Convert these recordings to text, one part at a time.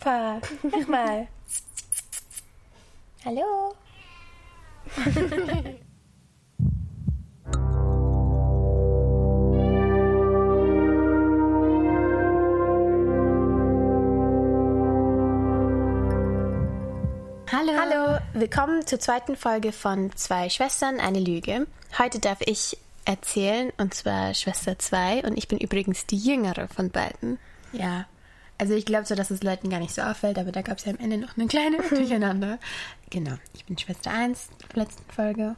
super. Mach mal. Hallo. Hallo. Hallo, willkommen zur zweiten Folge von Zwei Schwestern, eine Lüge. Heute darf ich erzählen, und zwar Schwester 2, und ich bin übrigens die jüngere von beiden. Ja, also ich glaube so, dass es Leuten gar nicht so auffällt, aber da gab es ja am Ende noch eine kleine Durcheinander. Genau, ich bin Schwester 1 der letzten Folge.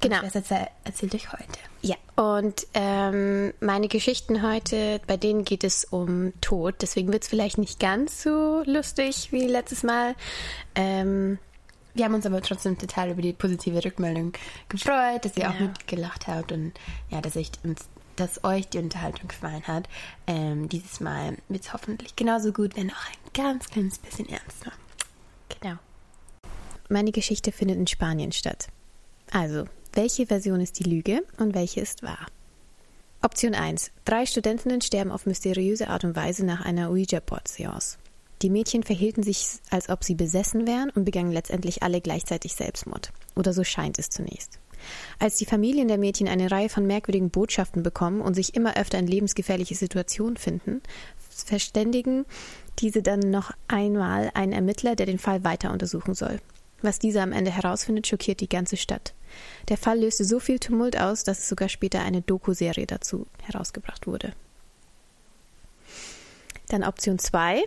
Genau. Schwester 2 erzählt euch heute. Ja, und ähm, meine Geschichten heute, bei denen geht es um Tod. Deswegen wird es vielleicht nicht ganz so lustig wie letztes Mal. Ähm, wir haben uns aber trotzdem total über die positive Rückmeldung gefreut, dass ihr Ja. auch mitgelacht habt und ja, dass, ich uns, dass euch die Unterhaltung gefallen hat. Ähm, dieses Mal wird es hoffentlich genauso gut, wenn auch ein ganz kleines bisschen ernster. Genau. Meine Geschichte findet in Spanien statt. Also, welche Version ist die Lüge und welche ist wahr? Option 1. Drei Studentinnen sterben auf mysteriöse Art und Weise nach einer Ouija-Board-Seance. Die Mädchen verhielten sich, als ob sie besessen wären und begangen letztendlich alle gleichzeitig Selbstmord. Oder so scheint es zunächst. Als die Familien der Mädchen eine Reihe von merkwürdigen Botschaften bekommen und sich immer öfter in lebensgefährliche Situationen finden, verständigen diese dann noch einmal einen Ermittler, der den Fall weiter untersuchen soll. Was dieser am Ende herausfindet, schockiert die ganze Stadt. Der Fall löste so viel Tumult aus, dass es sogar später eine Doku-Serie dazu herausgebracht wurde. Dann Option 2.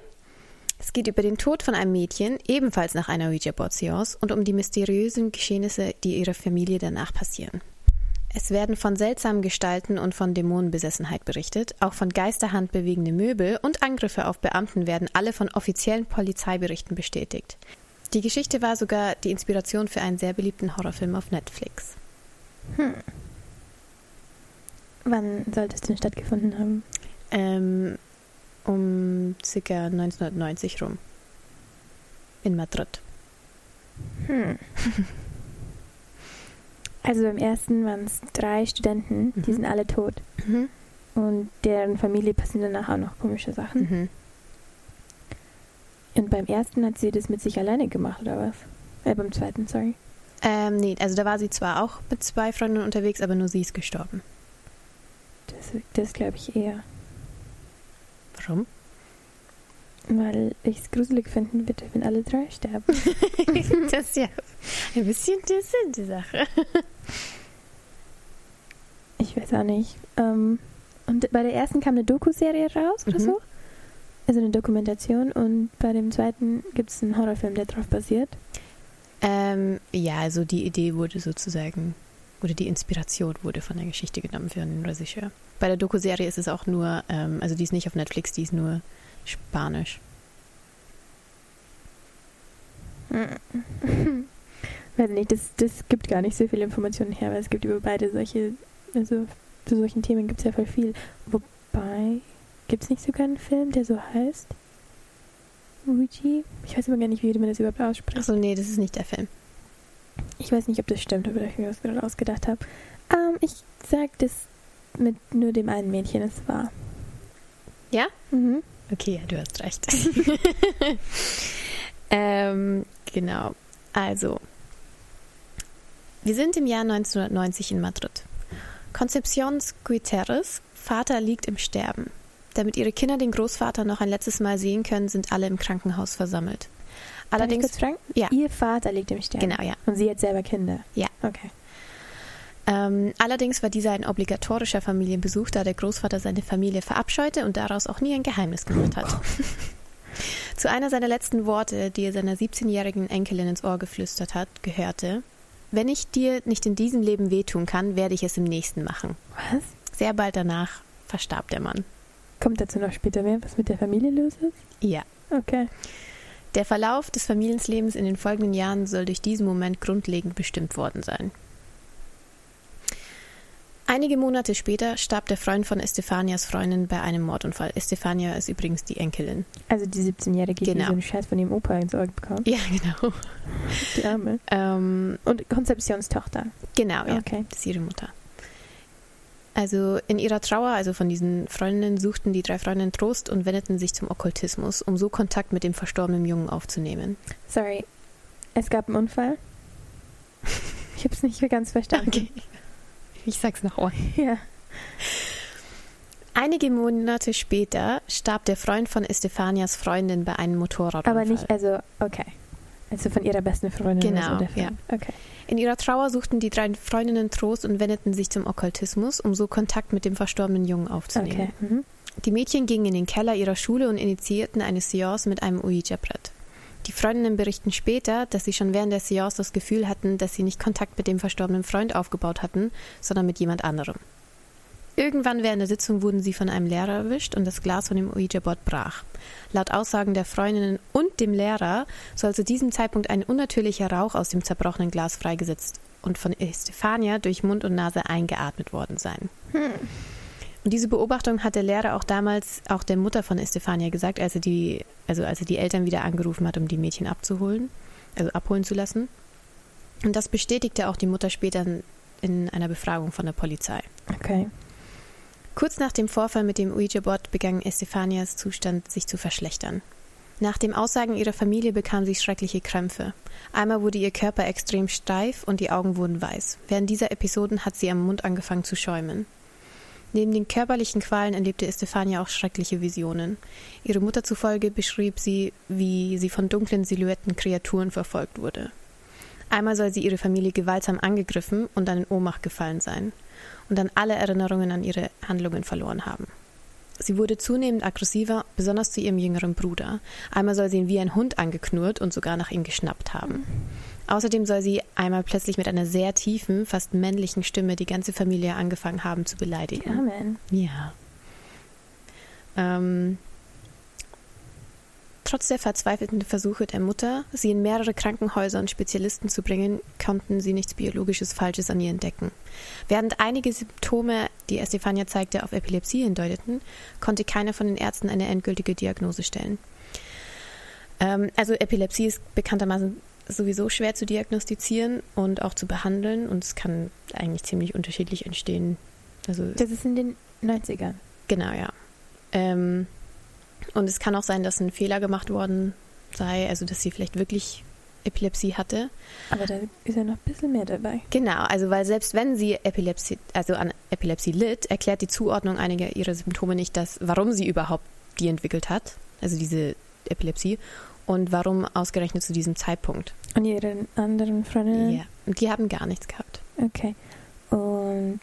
Es geht über den Tod von einem Mädchen, ebenfalls nach einer Ouija-Board-Seance, und um die mysteriösen Geschehnisse, die ihrer Familie danach passieren. Es werden von seltsamen Gestalten und von Dämonenbesessenheit berichtet. Auch von Geisterhand bewegende Möbel und Angriffe auf Beamten werden alle von offiziellen Polizeiberichten bestätigt. Die Geschichte war sogar die Inspiration für einen sehr beliebten Horrorfilm auf Netflix. Wann sollte es denn stattgefunden haben? Ähm, um ca. 1990 rum. In Madrid. Hm. Also beim ersten waren es drei Studenten, die Mhm. sind alle tot. Mhm. Und deren Familie passieren danach auch noch komische Sachen. Mhm. Und beim ersten hat sie das mit sich alleine gemacht, oder was? Äh, beim zweiten, sorry. Ähm, nee, also da war sie zwar auch mit zwei Freunden unterwegs, aber nur sie ist gestorben. Das, das glaube ich eher. Warum? Weil ich es gruselig finden würde, wenn alle drei sterben. das ist ja ein bisschen der Sinn der Sache. Ich weiß auch nicht. Ähm, und bei der ersten kam eine Doku-Serie raus oder Mhm. so. Also eine Dokumentation. Und bei dem zweiten gibt es einen Horrorfilm, der darauf basiert. Ähm, ja, also die Idee wurde sozusagen, oder die Inspiration wurde von der Geschichte genommen für einen Regisseur. Bei der Doku-Serie ist es auch nur, ähm, also die ist nicht auf Netflix, die ist nur Spanisch. Weiß nicht, das, das gibt gar nicht so viele Informationen her, weil es gibt über beide solche, also zu solchen Themen gibt es ja voll viel. Wobei, gibt es nicht sogar einen Film, der so heißt? Ouija? Ich weiß immer gar nicht, wie man das überhaupt ausspricht. Achso, nee, das ist nicht der Film. Ich weiß nicht, ob das stimmt oder ich mir das gerade ausgedacht habe. Ähm, ich sag das mit nur dem einen Mädchen, es war. Ja? Mhm. Okay, ja, du hast recht. ähm, genau. Also, wir sind im Jahr 1990 in Madrid. Concepción Guiterres Vater liegt im Sterben. Damit ihre Kinder den Großvater noch ein letztes Mal sehen können, sind alle im Krankenhaus versammelt. Allerdings, ja. Ihr Vater liegt im Sterben. genau, ja. Und sie hat selber Kinder. Ja. Okay. Ähm, allerdings war dieser ein obligatorischer Familienbesuch, da der Großvater seine Familie verabscheute und daraus auch nie ein Geheimnis gemacht hat. Zu einer seiner letzten Worte, die er seiner 17-jährigen Enkelin ins Ohr geflüstert hat, gehörte: Wenn ich dir nicht in diesem Leben wehtun kann, werde ich es im nächsten machen. Was? Sehr bald danach verstarb der Mann. Kommt dazu noch später mehr, was mit der Familie los ist? Ja. Okay. Der Verlauf des Familienlebens in den folgenden Jahren soll durch diesen Moment grundlegend bestimmt worden sein. Einige Monate später starb der Freund von Estefanias Freundin bei einem Mordunfall. Estefania ist übrigens die Enkelin. Also die 17-Jährige, die Genau. so einen Scheiß von ihrem Opa ins Ohr bekommt. Ja, genau. Die Arme. Ähm, Und Konzeptionstochter. genau, ja. Okay. Das ist ihre Mutter. Also in ihrer Trauer, also von diesen Freundinnen, suchten die drei Freundinnen Trost und wendeten sich zum Okkultismus, um so Kontakt mit dem verstorbenen Jungen aufzunehmen. Sorry. Es gab einen Unfall. Ich habe es nicht ganz verstanden. Okay. Ich sag's noch mal. Ja. Einige Monate später starb der Freund von Estefanias Freundin bei einem Motorradunfall. Aber nicht, also, okay. Also von ihrer besten Freundin. Genau, der ja. Okay. In ihrer Trauer suchten die drei Freundinnen Trost und wendeten sich zum Okkultismus, um so Kontakt mit dem verstorbenen Jungen aufzunehmen. Okay. Mhm. Die Mädchen gingen in den Keller ihrer Schule und initiierten eine Seance mit einem Ouija-Brett. Die Freundinnen berichten später, dass sie schon während der Seance das Gefühl hatten, dass sie nicht Kontakt mit dem verstorbenen Freund aufgebaut hatten, sondern mit jemand anderem. Irgendwann während der Sitzung wurden sie von einem Lehrer erwischt und das Glas von dem Ouija-Board brach. Laut Aussagen der Freundinnen und dem Lehrer soll zu diesem Zeitpunkt ein unnatürlicher Rauch aus dem zerbrochenen Glas freigesetzt und von Estefania durch Mund und Nase eingeatmet worden sein. Und diese Beobachtung hat der Lehrer auch damals auch der Mutter von Estefania gesagt, als er die, also als er die Eltern wieder angerufen hat, um die Mädchen abzuholen, also abholen zu lassen. Und das bestätigte auch die Mutter später in, in einer Befragung von der Polizei. Okay. Kurz nach dem Vorfall mit dem Ouija-Board begann Estefanias Zustand sich zu verschlechtern. Nach den Aussagen ihrer Familie bekam sie schreckliche Krämpfe. Einmal wurde ihr Körper extrem steif und die Augen wurden weiß. Während dieser Episoden hat sie am Mund angefangen zu schäumen. Neben den körperlichen Qualen erlebte Estefania auch schreckliche Visionen. Ihre Mutter zufolge beschrieb sie, wie sie von dunklen Silhouetten Kreaturen verfolgt wurde. Einmal soll sie ihre Familie gewaltsam angegriffen und dann in Ohnmacht gefallen sein und dann alle Erinnerungen an ihre Handlungen verloren haben. Sie wurde zunehmend aggressiver, besonders zu ihrem jüngeren Bruder. Einmal soll sie ihn wie ein Hund angeknurrt und sogar nach ihm geschnappt haben. Außerdem soll sie einmal plötzlich mit einer sehr tiefen, fast männlichen Stimme die ganze Familie angefangen haben zu beleidigen. Armen. Ja. Ähm, trotz der verzweifelten Versuche der Mutter, sie in mehrere Krankenhäuser und Spezialisten zu bringen, konnten sie nichts Biologisches Falsches an ihr entdecken. Während einige Symptome, die Estefania zeigte, auf Epilepsie hindeuteten, konnte keiner von den Ärzten eine endgültige Diagnose stellen. Ähm, also Epilepsie ist bekanntermaßen sowieso schwer zu diagnostizieren und auch zu behandeln und es kann eigentlich ziemlich unterschiedlich entstehen. Also Das ist in den 90ern. Genau, ja. Ähm, und es kann auch sein, dass ein Fehler gemacht worden sei, also dass sie vielleicht wirklich Epilepsie hatte. Aber da ist ja noch ein bisschen mehr dabei. Genau, also weil selbst wenn sie Epilepsie, also an Epilepsie litt, erklärt die Zuordnung einiger ihrer Symptome nicht, dass, warum sie überhaupt die entwickelt hat, also diese Epilepsie, und warum ausgerechnet zu diesem Zeitpunkt. Und ihre anderen Freundinnen? Ja. Und die haben gar nichts gehabt. Okay. Und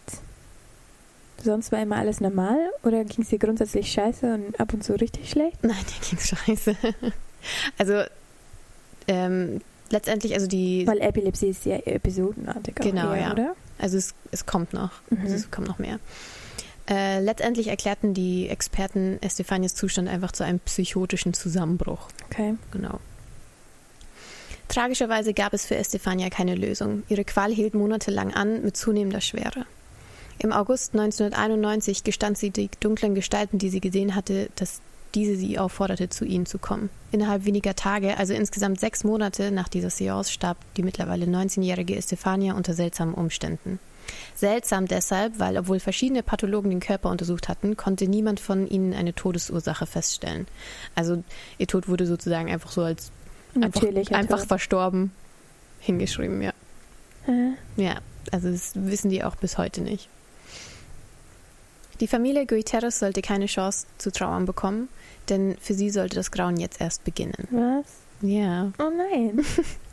sonst war immer alles normal? Oder ging es dir grundsätzlich scheiße und ab und zu richtig schlecht? Nein, dir ging's scheiße. Also ähm, letztendlich, also die, Weil Epilepsie ist ja episodenartig auch Genau, eher, ja. oder? also es, es kommt noch. Mhm. Also es kommt noch mehr. Äh, letztendlich erklärten die Experten Estefanias Zustand einfach zu einem psychotischen Zusammenbruch. Okay. Genau. Tragischerweise gab es für Estefania keine Lösung. Ihre Qual hielt monatelang an mit zunehmender Schwere. Im August 1991 gestand sie die dunklen Gestalten, die sie gesehen hatte, dass diese sie aufforderte, zu ihnen zu kommen. Innerhalb weniger Tage, also insgesamt sechs Monate nach dieser Seance, starb die mittlerweile 19-jährige Estefania unter seltsamen Umständen. Seltsam deshalb, weil obwohl verschiedene Pathologen den Körper untersucht hatten, konnte niemand von ihnen eine Todesursache feststellen. Also ihr Tod wurde sozusagen einfach so als einfach, einfach verstorben hingeschrieben, ja. Äh, Ja, also das wissen die auch bis heute nicht. Die Familie Guiteres sollte keine Chance zu trauern bekommen, denn für sie sollte das Grauen jetzt erst beginnen. was? Ja. Oh nein.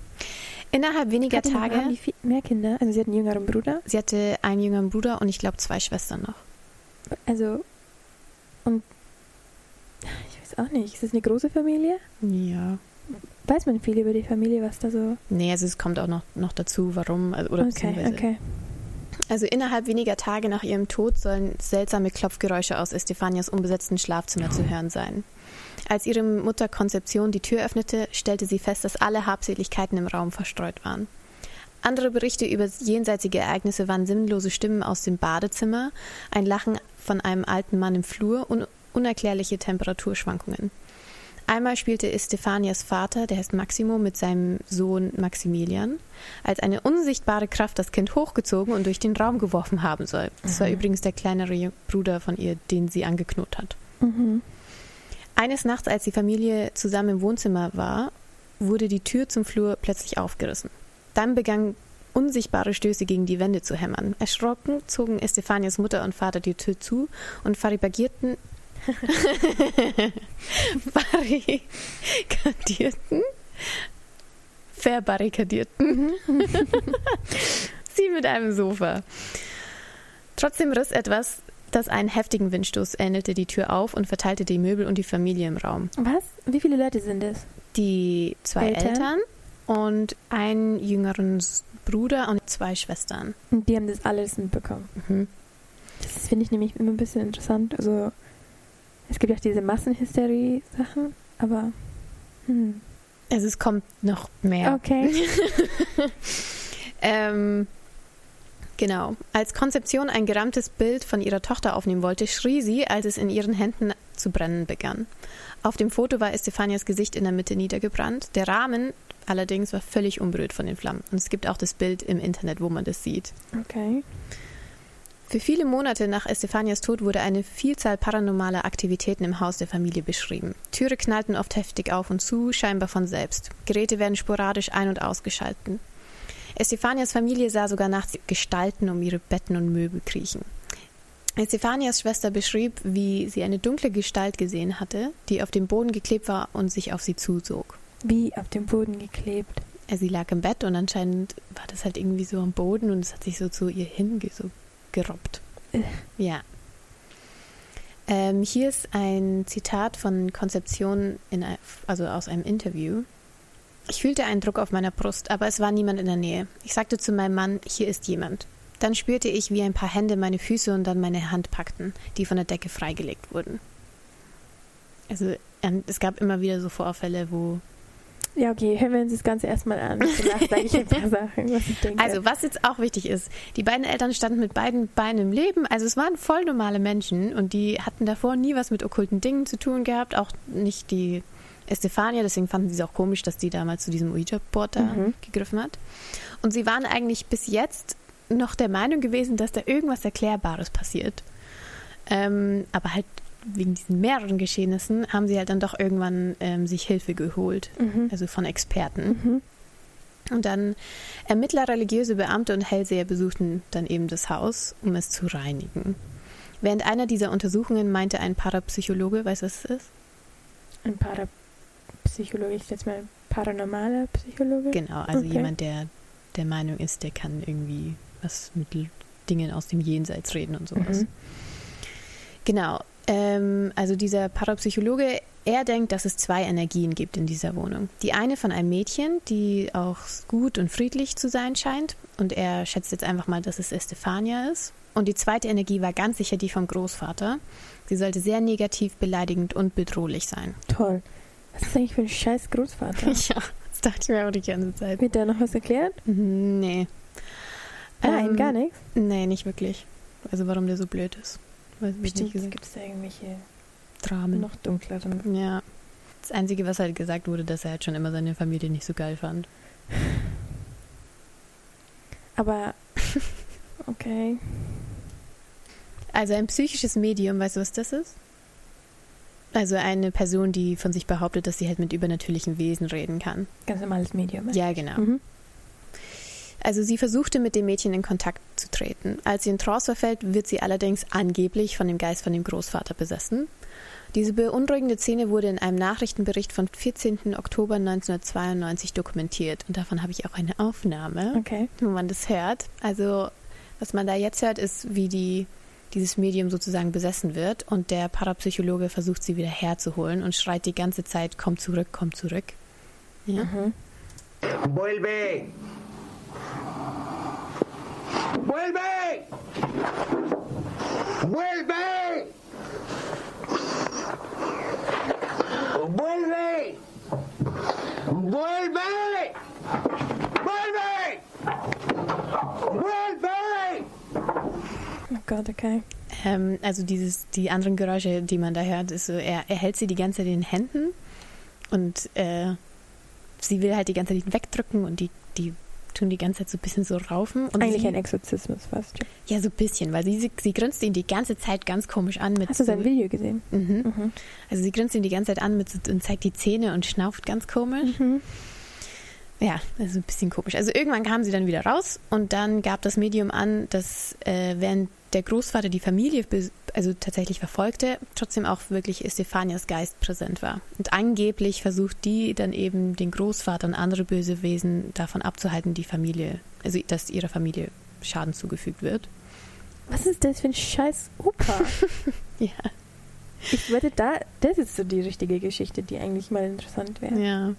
Innerhalb weniger Hatte noch- haben Tage, die viel mehr Kinder? Also sie hat einen jüngeren Bruder. sie hatte einen jüngeren Bruder und ich glaube zwei Schwestern noch. Also und ich weiß auch nicht. Ist das eine große Familie? Ja. Weiß man viel über die Familie, was da so. Nee, also es kommt auch noch, noch dazu, warum. Also, oder Okay, beziehungsweise- okay. Also innerhalb weniger Tage nach ihrem Tod sollen seltsame Klopfgeräusche aus Estefanias unbesetzten Schlafzimmer zu hören sein. Als ihre Mutter Konzeption die Tür öffnete, stellte sie fest, dass alle Habseligkeiten im Raum verstreut waren. Andere Berichte über jenseitige Ereignisse waren sinnlose Stimmen aus dem Badezimmer, ein Lachen von einem alten Mann im Flur und unerklärliche Temperaturschwankungen. Einmal spielte Estefanias Vater, der heißt Maximo, mit seinem Sohn Maximilian, als eine unsichtbare Kraft das Kind hochgezogen und durch den Raum geworfen haben soll. Das war Mhm. übrigens der kleinere Bruder von ihr, den sie angeknurrt hat. Mhm. Eines Nachts, als die Familie zusammen im Wohnzimmer war, wurde die Tür zum Flur plötzlich aufgerissen. Dann begannen unsichtbare Stöße gegen die Wände zu hämmern. Erschrocken zogen Estefanias Mutter und Vater die Tür zu und verbarrikadierten barrikadierten verbarrikadierten sie mit einem Sofa. Trotzdem riss etwas, das einen heftigen Windstoß ähnelte, die Tür auf und verteilte die Möbel und die Familie im Raum. Was? Wie viele Leute sind es? Die zwei Eltern? Eltern, und einen jüngeren Bruder und zwei Schwestern. Und die haben das alles mitbekommen. Mhm. Das finde ich nämlich immer ein bisschen interessant. Also, es gibt ja auch diese Massenhysterie-Sachen, aber. Hm. Also es kommt noch mehr. Okay. Ähm, genau. Als Konzeption ein gerammtes Bild von ihrer Tochter aufnehmen wollte, schrie sie, als es in ihren Händen zu brennen begann. Auf dem Foto war Estefanias Gesicht in der Mitte niedergebrannt. Der Rahmen allerdings war völlig unberührt von den Flammen. Und es gibt auch das Bild im Internet, wo man das sieht. Okay. Für viele Monate nach Estefanias Tod wurde eine Vielzahl paranormaler Aktivitäten im Haus der Familie beschrieben. Türe knallten oft heftig auf und zu, scheinbar von selbst. Geräte werden sporadisch ein- und ausgeschalten. Estefanias Familie sah sogar nachts Gestalten um ihre Betten und Möbel kriechen. Estefanias Schwester beschrieb, wie sie eine dunkle Gestalt gesehen hatte, die auf dem Boden geklebt war und sich auf sie zusog. Wie auf dem Boden geklebt. Sie lag im Bett und anscheinend war das halt irgendwie so am Boden und es hat sich so zu ihr hinge so gerobbt. Äh. Ja. Ähm, hier ist ein Zitat von Konzeption, in, also aus einem Interview. Ich fühlte einen Druck auf meiner Brust, aber es war niemand in der Nähe. Ich sagte zu meinem Mann, hier ist jemand. Dann spürte ich, wie ein paar Hände meine Füße und dann meine Hand packten, die von der Decke freigelegt wurden. Also ähm, es gab immer wieder so Vorfälle, wo Ja, okay, hören wir uns das Ganze erstmal an. Danach sage ich ein paar Sachen, was ich denke. Also, was jetzt auch wichtig ist, die beiden Eltern standen mit beiden Beinen im Leben. Also, es waren voll normale Menschen und die hatten davor nie was mit okkulten Dingen zu tun gehabt. Auch nicht die Estefania. Deswegen fanden sie es auch komisch, dass die damals zu diesem Ouija-Board da Mhm. gegriffen hat. Und sie waren eigentlich bis jetzt noch der Meinung gewesen, dass da irgendwas Erklärbares passiert. Ähm, aber halt wegen diesen mehreren Geschehnissen haben sie halt dann doch irgendwann ähm, sich Hilfe geholt. Mhm. Also von Experten. Mhm. Und dann Ermittler, religiöse Beamte und Hellseher besuchten dann eben das Haus, um es zu reinigen. Während einer dieser Untersuchungen meinte ein Parapsychologe, weißt du, was es ist? Ein Parapsychologe, ich jetzt mal paranormaler Psychologe. Genau, also Okay. jemand, der der Meinung ist, der kann irgendwie was mit Dingen aus dem Jenseits reden und sowas. Mhm. Genau, ähm, also dieser Parapsychologe, er denkt, dass es zwei Energien gibt in dieser Wohnung. Die eine von einem Mädchen, die auch gut und friedlich zu sein scheint. Und er schätzt jetzt einfach mal, dass es Estefania ist. Und die zweite Energie war ganz sicher die vom Großvater. Sie sollte sehr negativ, beleidigend und bedrohlich sein. Toll. Was ist eigentlich für ein scheiß Großvater? Ja, das dachte ich mir auch die ganze Zeit. Wird da noch was erklärt? Nee. Nein, Ähm, gar nichts. Nee, nicht wirklich. Also warum der so blöd ist. Weiß Bestimmt gibt es da irgendwelche Dramen. noch dunkleren. Ja. Das Einzige, was halt gesagt wurde, dass er halt schon immer seine Familie nicht so geil fand. Aber okay. Also ein psychisches Medium, weißt du, was das ist? Also eine Person, die von sich behauptet, dass sie halt mit übernatürlichen Wesen reden kann. Ganz normales Medium. Ja, genau. Mhm. Also sie versuchte mit dem Mädchen in Kontakt zu treten. Als sie in Trance verfällt, wird sie allerdings angeblich von dem Geist von dem Großvater besessen. Diese beunruhigende Szene wurde in einem Nachrichtenbericht von 14. Oktober 1992 dokumentiert. Und davon habe ich auch eine Aufnahme, Okay. wo man das hört. Also was man da jetzt hört, ist, wie die, dieses Medium sozusagen besessen wird. Und der Parapsychologe versucht sie wieder herzuholen und schreit die ganze Zeit, komm zurück, komm zurück. Ja. Mhm. ¡Vuelve! ¡Vuelve! ¡Vuelve! ¡Vuelve! ¡Vuelve! ¡Vuelve! ¡Vuelve! Oh Gott, okay. Ähm, also dieses, die anderen Geräusche, die man da hört, ist so, er, er hält sie die ganze Zeit in den Händen Und äh, sie will halt die ganze Zeit wegdrücken und die, die tun die ganze Zeit so ein bisschen so raufen. Und Eigentlich sie, ein Exorzismus fast. Ja, so ein bisschen, weil sie, sie, grinst ihn die ganze Zeit ganz komisch an. Mit Hast du so, sein Video gesehen? Mhm. Mhm. Also sie grinst ihn die ganze Zeit an mit so, und zeigt die Zähne und schnauft ganz komisch. Mhm. Ja, also ein bisschen komisch. Also irgendwann kam sie dann wieder raus und dann gab das Medium an, dass äh, während der Großvater die Familie also tatsächlich verfolgte, trotzdem auch wirklich Estefanias Geist präsent war. Und angeblich versucht die dann eben den Großvater und andere böse Wesen davon abzuhalten, die Familie, also dass ihrer Familie Schaden zugefügt wird. Was ist das für ein scheiß Opa? Ja. Ich wette, da, das ist so die richtige Geschichte, die eigentlich mal interessant wäre. Ja.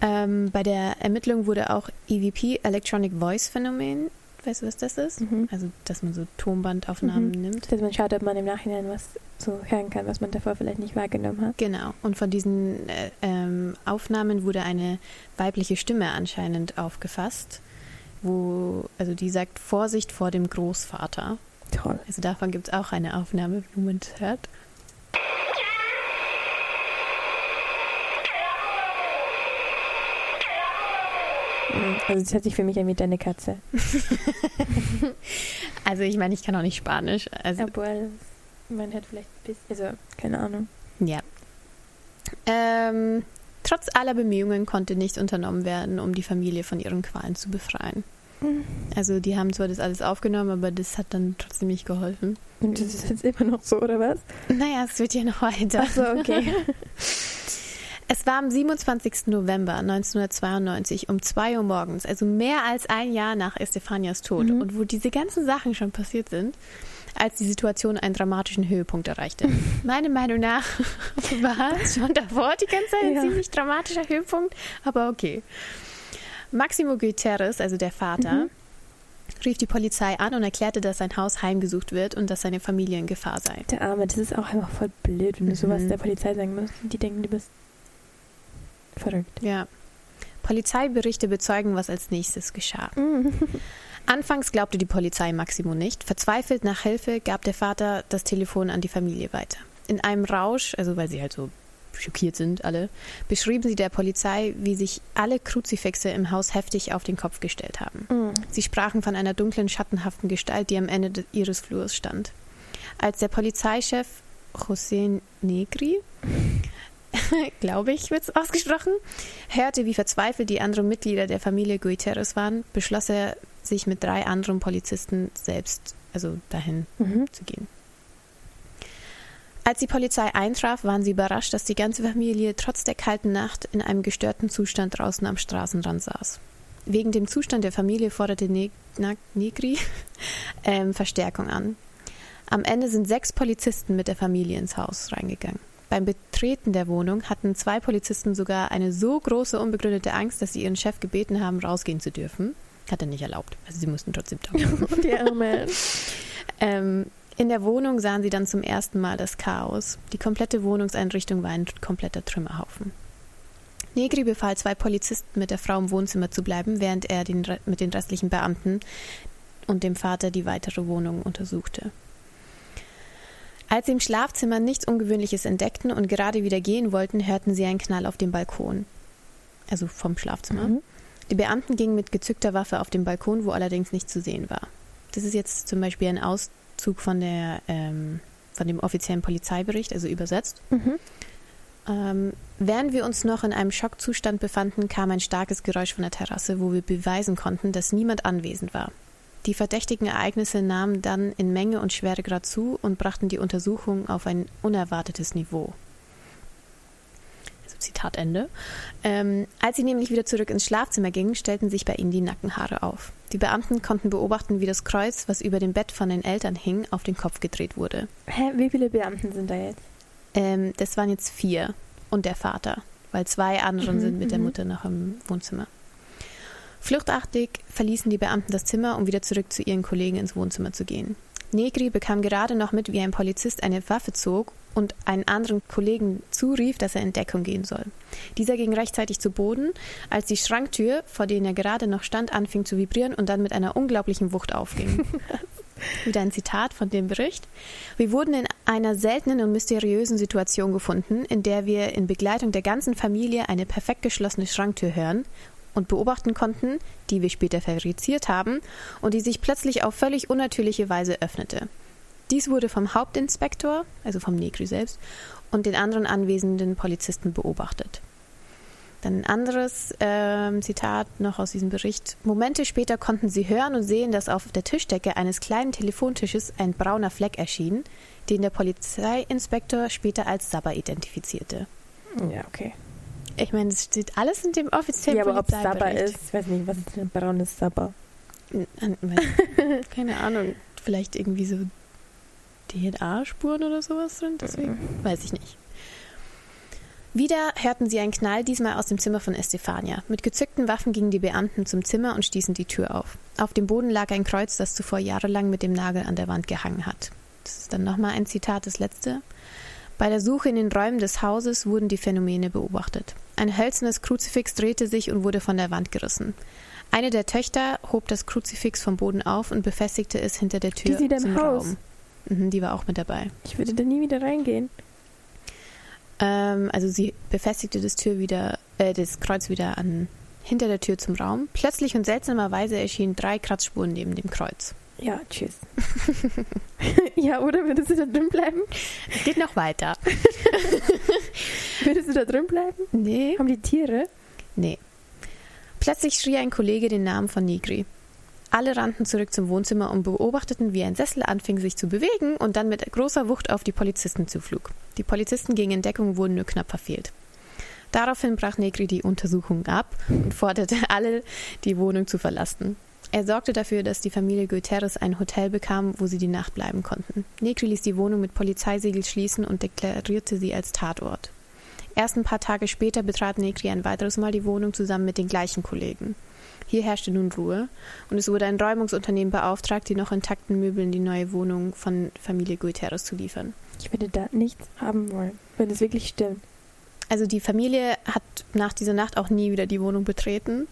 Ähm, bei der Ermittlung wurde auch EVP, Electronic Voice Phänomen, weißt du, was das ist? Mhm. Also, dass man so Tonbandaufnahmen Mhm. nimmt. Dass man schaut, ob man im Nachhinein was so hören kann, was man davor vielleicht nicht wahrgenommen hat. Genau. Und von diesen äh, ähm, Aufnahmen wurde eine weibliche Stimme anscheinend aufgefasst, wo, also die sagt Vorsicht vor dem Großvater. Toll. Also davon gibt es auch eine Aufnahme, wo man es hört. Also das hört sich für mich an wie deine Katze. Also ich meine, ich kann auch nicht Spanisch. Also Obwohl, man hört vielleicht ein bisschen, also keine Ahnung. Ja. Ähm, trotz aller Bemühungen konnte nichts unternommen werden, um die Familie von ihren Qualen zu befreien. Also die haben zwar das alles aufgenommen, aber das hat dann trotzdem nicht geholfen. Und das ist jetzt immer noch so, oder was? Naja, es wird ja noch weiter. Ach so, okay. Es war am 27. November 1992 um 2 Uhr morgens, also mehr als ein Jahr nach Estefanias Tod Mhm. und wo diese ganzen Sachen schon passiert sind, als die Situation einen dramatischen Höhepunkt erreichte. Meiner Meinung nach war es schon davor die ganze Zeit ein Ja. ziemlich dramatischer Höhepunkt, aber okay. Maximo Guterres, also der Vater, Mhm. rief die Polizei an und erklärte, dass sein Haus heimgesucht wird und dass seine Familie in Gefahr sei. Der Arme, das ist auch einfach voll blöd, wenn du sowas Mhm. der Polizei sagen musst. Die denken, du bist verrückt. Ja. Polizeiberichte bezeugen, was als nächstes geschah. Anfangs glaubte die Polizei Maximo nicht. Verzweifelt nach Hilfe gab der Vater das Telefon an die Familie weiter. In einem Rausch, also weil sie halt so schockiert sind alle, beschrieben sie der Polizei, wie sich alle Kruzifixe im Haus heftig auf den Kopf gestellt haben. Mhm. Sie sprachen von einer dunklen, schattenhaften Gestalt, die am Ende de- ihres Flurs stand. Als der Polizeichef José Negri, glaube ich, wird es ausgesprochen, hörte, wie verzweifelt die anderen Mitglieder der Familie Guiteres waren, beschloss er, sich mit drei anderen Polizisten selbst, also dahin Mhm. zu gehen. Als die Polizei eintraf, waren sie überrascht, dass die ganze Familie trotz der kalten Nacht in einem gestörten Zustand draußen am Straßenrand saß. Wegen dem Zustand der Familie forderte ne Na Negri ähm, Verstärkung an. Am Ende sind sechs Polizisten mit der Familie ins Haus reingegangen. Beim Betreten der Wohnung hatten zwei Polizisten sogar eine so große unbegründete Angst, dass sie ihren Chef gebeten haben, rausgehen zu dürfen. Hat er nicht erlaubt. Also sie mussten trotzdem da bleiben. Die Arme. Ähm, in der Wohnung sahen sie dann zum ersten Mal das Chaos. Die komplette Wohnungseinrichtung war ein kompletter Trümmerhaufen. Negri befahl zwei Polizisten, mit der Frau im Wohnzimmer zu bleiben, während er den, mit den restlichen Beamten und dem Vater die weitere Wohnung untersuchte. Als sie im Schlafzimmer nichts Ungewöhnliches entdeckten und gerade wieder gehen wollten, hörten sie einen Knall auf dem Balkon. Also vom Schlafzimmer. Mhm. Die Beamten gingen mit gezückter Waffe auf den Balkon, wo allerdings nichts zu sehen war. Das ist jetzt zum Beispiel ein Auszug von, der, ähm, von dem offiziellen Polizeibericht, also übersetzt. Mhm. Ähm, während wir uns noch in einem Schockzustand befanden, kam ein starkes Geräusch von der Terrasse, wo wir beweisen konnten, dass niemand anwesend war. Die verdächtigen Ereignisse nahmen dann in Menge und Schweregrad zu und brachten die Untersuchung auf ein unerwartetes Niveau. Also Zitat Ende. Ähm, als sie nämlich wieder zurück ins Schlafzimmer gingen, stellten sich bei ihnen die Nackenhaare auf. Die Beamten konnten beobachten, wie das Kreuz, was über dem Bett von den Eltern hing, auf den Kopf gedreht wurde. Hä, wie viele Beamten sind da jetzt? Ähm, das waren jetzt vier und der Vater, weil zwei anderen Mhm, sind mit der mhm. Mutter noch im Wohnzimmer. Fluchtartig verließen die Beamten das Zimmer, um wieder zurück zu ihren Kollegen ins Wohnzimmer zu gehen. Negri bekam gerade noch mit, wie ein Polizist eine Waffe zog und einen anderen Kollegen zurief, dass er in Deckung gehen soll. Dieser ging rechtzeitig zu Boden, als die Schranktür, vor der er gerade noch stand, anfing zu vibrieren und dann mit einer unglaublichen Wucht aufging. Wieder ein Zitat von dem Bericht. Wir wurden in einer seltenen und mysteriösen Situation gefunden, in der wir in Begleitung der ganzen Familie eine perfekt geschlossene Schranktür hören und beobachten konnten, die wir später verifiziert haben und die sich plötzlich auf völlig unnatürliche Weise öffnete. Dies wurde vom Hauptinspektor, also vom Negri selbst, und den anderen anwesenden Polizisten beobachtet. Dann ein anderes ähm, Zitat noch aus diesem Bericht. Momente später konnten sie hören und sehen, dass auf der Tischdecke eines kleinen Telefontisches ein brauner Fleck erschien, den der Polizeiinspektor später als Sabber identifizierte. Ja, okay. Ich meine, es steht alles in dem offiziellen Ja, aber ob Sabber Polizeibericht. ist, ich weiß nicht, was ist denn ein braunes Sabber? Keine Ahnung. Vielleicht irgendwie so DNA-Spuren oder sowas drin. Deswegen weiß ich nicht. Wieder hörten sie einen Knall, diesmal aus dem Zimmer von Estefania. Mit gezückten Waffen gingen die Beamten zum Zimmer und stießen die Tür auf. Auf dem Boden lag ein Kreuz, das zuvor jahrelang mit dem Nagel an der Wand gehangen hat. Das ist dann nochmal ein Zitat, das letzte. Bei der Suche in den Räumen des Hauses wurden die Phänomene beobachtet. Ein hölzernes Kruzifix drehte sich und wurde von der Wand gerissen. Eine der Töchter hob das Kruzifix vom Boden auf und befestigte es hinter der Tür Die im zum Haus. Raum. Mhm, die war auch mit dabei. Ich würde da nie wieder reingehen. Ähm, also sie befestigte das Tür wieder, äh, das Kreuz wieder an hinter der Tür zum Raum. Plötzlich und seltsamerweise erschienen drei Kratzspuren neben dem Kreuz. Ja, tschüss. ja, oder würdest du da drin bleiben? Es geht noch weiter. Würdest du da drin bleiben? Nee. Haben die Tiere? Nee. Plötzlich schrie ein Kollege den Namen von Nigri. Alle rannten zurück zum Wohnzimmer und beobachteten, wie ein Sessel anfing, sich zu bewegen und dann mit großer Wucht auf die Polizisten zuflog. Die Polizisten gingen in Deckung und wurden nur knapp verfehlt. Daraufhin brach Negri die Untersuchung ab und forderte alle, die Wohnung zu verlassen. Er sorgte dafür, dass die Familie Guterres ein Hotel bekam, wo sie die Nacht bleiben konnten. Negri ließ die Wohnung mit Polizeisiegel schließen und deklarierte sie als Tatort. Erst ein paar Tage später betrat Negri ein weiteres Mal die Wohnung zusammen mit den gleichen Kollegen. Hier herrschte nun Ruhe und es wurde ein Räumungsunternehmen beauftragt, die noch intakten Möbel in die neue Wohnung von Familie Guterres zu liefern. Ich würde da nichts haben wollen, wenn es wirklich stimmt. Also die Familie hat nach dieser Nacht auch nie wieder die Wohnung betreten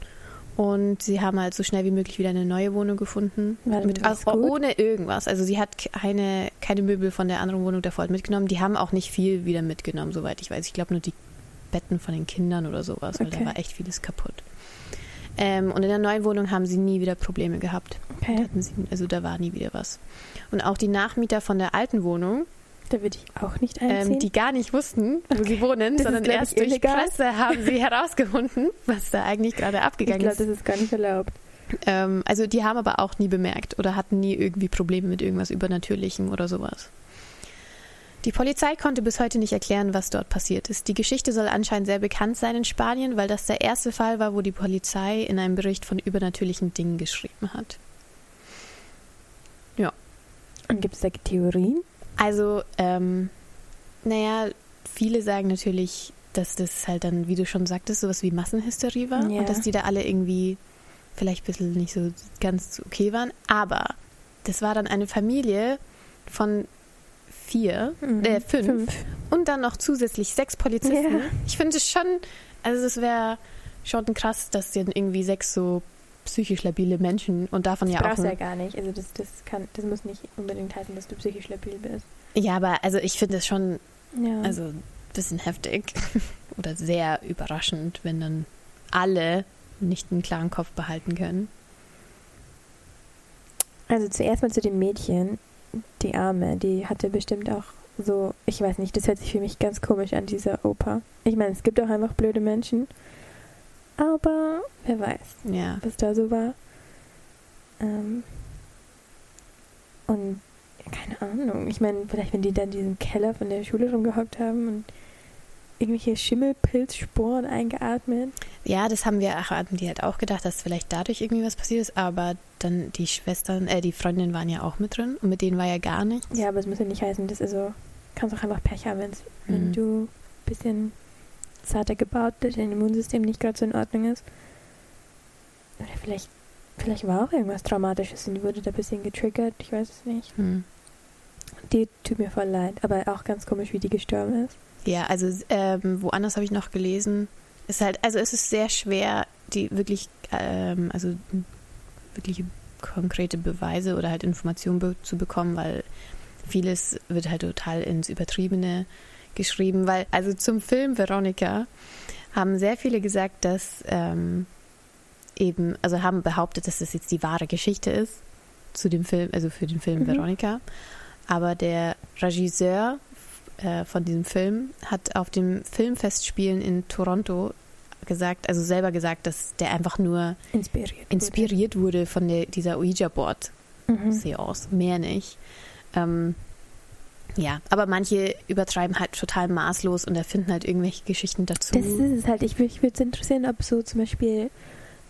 und sie haben halt so schnell wie möglich wieder eine neue Wohnung gefunden. War Mit, gut? ohne irgendwas. Also sie hat keine, keine Möbel von der anderen Wohnung davor mitgenommen. Die haben auch nicht viel wieder mitgenommen, soweit ich weiß. Ich glaube nur die Betten von den Kindern oder sowas, weil Okay. da war echt vieles kaputt. Ähm, und in der neuen Wohnung haben sie nie wieder Probleme gehabt. Da Okay. hatten sie, also da war nie wieder was. Und auch die Nachmieter von der alten Wohnung, Da würde ich auch nicht einziehen. ähm, die gar nicht wussten, wo sie wohnen, Das ist, sondern glaub ich, erst durch illegal. Presse haben sie herausgefunden, was da eigentlich gerade ich abgegangen glaube, ist. das ist gar nicht erlaubt. Ähm, also die haben aber auch nie bemerkt oder hatten nie irgendwie Probleme mit irgendwas Übernatürlichem oder sowas. Die Polizei konnte bis heute nicht erklären, was dort passiert ist. Die Geschichte soll anscheinend sehr bekannt sein in Spanien, weil das der erste Fall war, wo die Polizei in einem Bericht von übernatürlichen Dingen geschrieben hat. Und gibt es da Theorien? Also, ähm, naja, viele sagen natürlich, dass das halt dann, wie du schon sagtest, sowas wie Massenhysterie war Ja. und dass die da alle irgendwie vielleicht ein bisschen nicht so ganz okay waren. Aber das war dann eine Familie von vier, Mhm. äh, fünf, und dann noch zusätzlich sechs Polizisten. Ja. Ich finde es schon, also es wäre schon krass, dass dann irgendwie sechs so psychisch labile Menschen und davon Das ja auch. brauchst du ja gar nicht. Also das, das, kann, das muss nicht unbedingt heißen, dass du psychisch labil bist. Ja, aber also ich finde es schon Ja. Also ein bisschen heftig oder sehr überraschend, wenn dann alle nicht einen klaren Kopf behalten können. Also zuerst mal zu dem Mädchen, die Arme, die hatte bestimmt auch so, ich weiß nicht, das hört sich für mich ganz komisch an, dieser Opa. Ich meine, es gibt auch einfach blöde Menschen, aber wer weiß, Ja. was da so war. Ähm, und ja, keine Ahnung, ich meine, vielleicht wenn die dann in diesem Keller von der Schule rumgehockt haben und irgendwelche Schimmelpilzsporen eingeatmet. Ja, das haben wir hatten die halt auch gedacht, dass vielleicht dadurch irgendwie was passiert ist, aber dann die Schwestern, äh, die Freundinnen waren ja auch mit drin und mit denen war ja gar nichts. Ja, aber es muss ja nicht heißen, dass also kannst auch einfach Pech haben, wenn's, wenn Mhm. du ein bisschen zarter gebaut bist, dein Immunsystem nicht gerade so in Ordnung ist. Oder vielleicht, vielleicht war auch irgendwas Traumatisches und die wurde da ein bisschen getriggert, ich weiß es nicht. Hm. Die tut mir voll leid, aber auch ganz komisch, wie die gestorben ist. Ja, also ähm, woanders habe ich noch gelesen. Ist halt, also es ist sehr schwer, die wirklich, ähm, also wirkliche konkrete Beweise oder halt Informationen be zu bekommen, weil vieles wird halt total ins Übertriebene geschrieben, weil also zum Film Veronica haben sehr viele gesagt, dass ähm, eben, also haben behauptet, dass das jetzt die wahre Geschichte ist zu dem Film, also für den Film Mhm. Veronica. Aber der Regisseur äh, von diesem Film hat auf dem Filmfestspielen in Toronto gesagt, also selber gesagt, dass der einfach nur Inspiriert. wurde. inspiriert wurde von der, dieser Ouija-Board-Seance, Mhm. mehr nicht. Ähm, ja, aber manche übertreiben halt total maßlos und erfinden halt irgendwelche Geschichten dazu. Das ist es halt. Ich, mich würde es interessieren, ob so zum Beispiel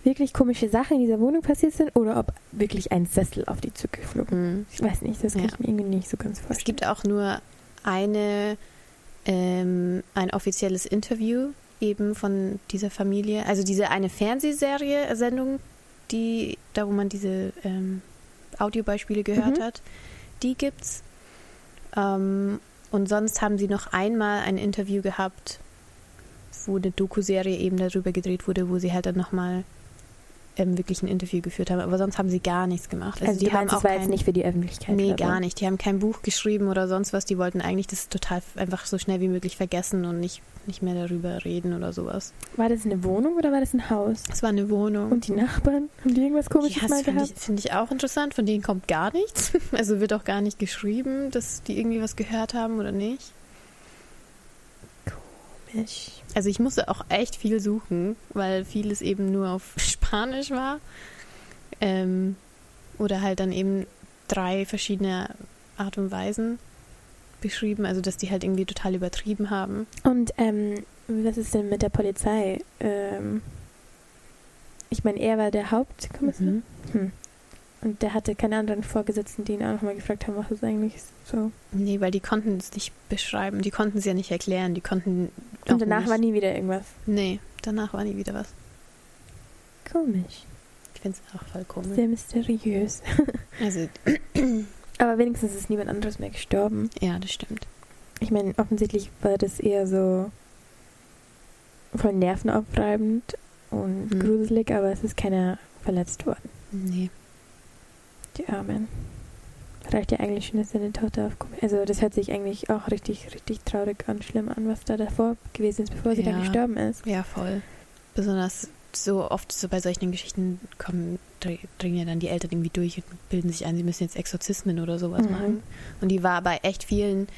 wirklich komische Sachen in dieser Wohnung passiert sind oder ob wirklich ein Sessel auf die zugeflogen Hm. Ich weiß nicht, das kann Ja. ich mir irgendwie nicht so ganz Es vorstellen. gibt auch nur eine, ähm, ein offizielles Interview eben von dieser Familie. Also diese eine Fernsehserie, Sendung, die, da wo man diese ähm, Audiobeispiele gehört Mhm. hat, die gibt's. Ähm, und sonst haben sie noch einmal ein Interview gehabt, wo eine Doku-Serie eben darüber gedreht wurde, wo sie halt dann nochmal ähm, wirklich ein Interview geführt haben. Aber sonst haben sie gar nichts gemacht. also, die du meinst, haben das war kein- jetzt nicht für die Öffentlichkeit? Nee, oder gar nicht. Die haben kein Buch geschrieben oder sonst was. Die wollten eigentlich das total einfach so schnell wie möglich vergessen und nicht, nicht mehr darüber reden oder sowas. War das eine Wohnung oder war das ein Haus? Es war eine Wohnung. Und die Nachbarn? Haben die irgendwas komisches ja, mal das finde gehabt? ich, find ich auch interessant. Von denen kommt gar nichts. Also wird auch gar nicht geschrieben, dass die irgendwie was gehört haben oder nicht. Mensch. Also ich musste auch echt viel suchen, weil vieles eben nur auf Spanisch war. Ähm, oder halt dann eben drei verschiedene Art und Weisen beschrieben. Also dass die halt irgendwie total übertrieben haben. Und ähm, was ist denn mit der Polizei? Ähm, ich meine, er war der Hauptkommissar. Mhm. Hm. Und der hatte keine anderen Vorgesetzten, die ihn auch nochmal gefragt haben, was ist eigentlich so. Nee, weil die konnten es nicht beschreiben. Die konnten es ja nicht erklären. Die konnten. Auch Und danach nicht. war nie wieder irgendwas. Nee, danach war nie wieder was. Komisch. Ich finde es auch voll komisch. Sehr mysteriös. Also, Aber wenigstens ist niemand anderes mehr gestorben. ja, das stimmt. Ich meine, offensichtlich war das eher so voll nervenaufreibend und Hm. gruselig, aber es ist keiner verletzt worden. Nee. Die Armen. Reicht ja eigentlich schon, dass seine Tochter aufkommt. Also das hört sich eigentlich auch richtig, richtig traurig an, schlimm an, was da davor gewesen ist, bevor sie dann Ja. gestorben ist. Ja, voll. Besonders so oft so bei solchen Geschichten kommen, dr- dringen ja dann die Eltern irgendwie durch und bilden sich ein, sie müssen jetzt Exorzismen oder sowas Mhm. machen. Und die war bei echt vielen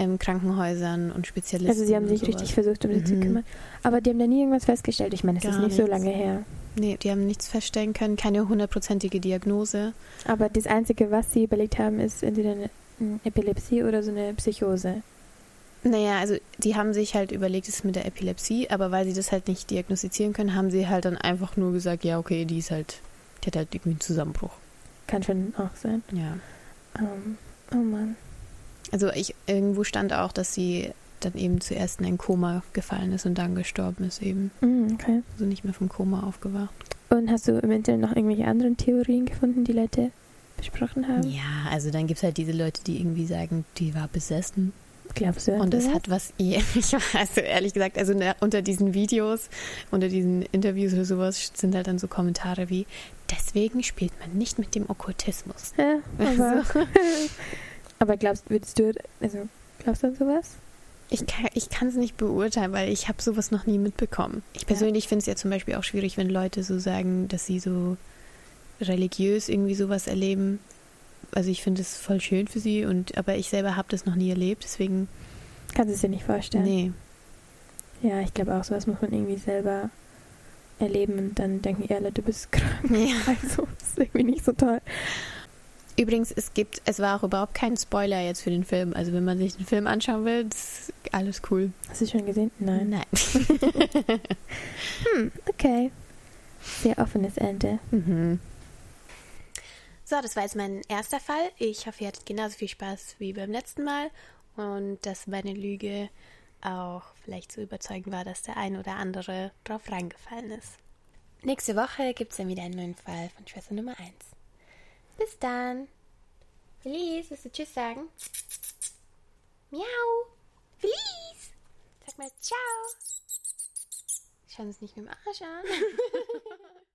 ähm, Krankenhäusern und Spezialisten. Also sie haben sich richtig versucht, um sie zu Mhm. kümmern. Aber die haben da nie irgendwas festgestellt. Ich meine, es ist nicht so nichts. lange her. Nee, die haben nichts feststellen können, keine hundertprozentige Diagnose. Aber das Einzige, was sie überlegt haben, ist entweder eine Epilepsie oder so eine Psychose. Naja, also die haben sich halt überlegt, es ist mit der Epilepsie, aber weil sie das halt nicht diagnostizieren können, haben sie halt dann einfach nur gesagt, ja, okay, die ist halt, die hat halt irgendwie einen Zusammenbruch. Kann schon auch sein. Ja. Ähm, oh Mann. Also ich irgendwo stand auch, dass sie dann eben zuerst in ein Koma gefallen ist und dann gestorben ist eben. Mm, okay. Also nicht mehr vom Koma aufgewacht. Und hast du im Internet noch irgendwelche anderen Theorien gefunden, die Leute besprochen haben? Ja, also dann gibt es halt diese Leute, die irgendwie sagen, die war besessen. Glaubst du? Und es sowas? hat was, ich also ehrlich gesagt, also ne, unter diesen Videos, unter diesen Interviews oder sowas sind halt dann so Kommentare wie, deswegen spielt man nicht mit dem Okkultismus. Ja, aber, Also, aber glaubst würdest du, also glaubst du an sowas? ich kann ich kann es nicht beurteilen, weil ich habe sowas noch nie mitbekommen. Ich persönlich finde es ja zum Beispiel auch schwierig, wenn Leute so sagen, dass sie so religiös irgendwie sowas erleben. Also ich finde es voll schön für sie und aber ich selber habe das noch nie erlebt, deswegen Kannst du es dir nicht vorstellen? nee. Ja, ich glaube auch, sowas muss man irgendwie selber erleben und dann denken, Erle, du bist krank. Ja. Also, das ist irgendwie nicht so toll. Übrigens, es gibt, es war auch überhaupt kein Spoiler jetzt für den Film. Also wenn man sich den Film anschauen will, das ist alles cool. Hast du schon gesehen? Nein. Nein. Hm, okay. Sehr offenes Ende. Mhm. So, das war jetzt mein erster Fall. Ich hoffe, ihr hattet genauso viel Spaß wie beim letzten Mal und dass meine Lüge auch vielleicht so überzeugend war, dass der ein oder andere drauf reingefallen ist. Nächste Woche gibt es dann wieder einen neuen Fall von Schwester Nummer 1. Bis dann. Felice, willst du Tschüss sagen? Miau. Felice. Sag mal Ciao. Schauen uns nicht mit dem Arsch an.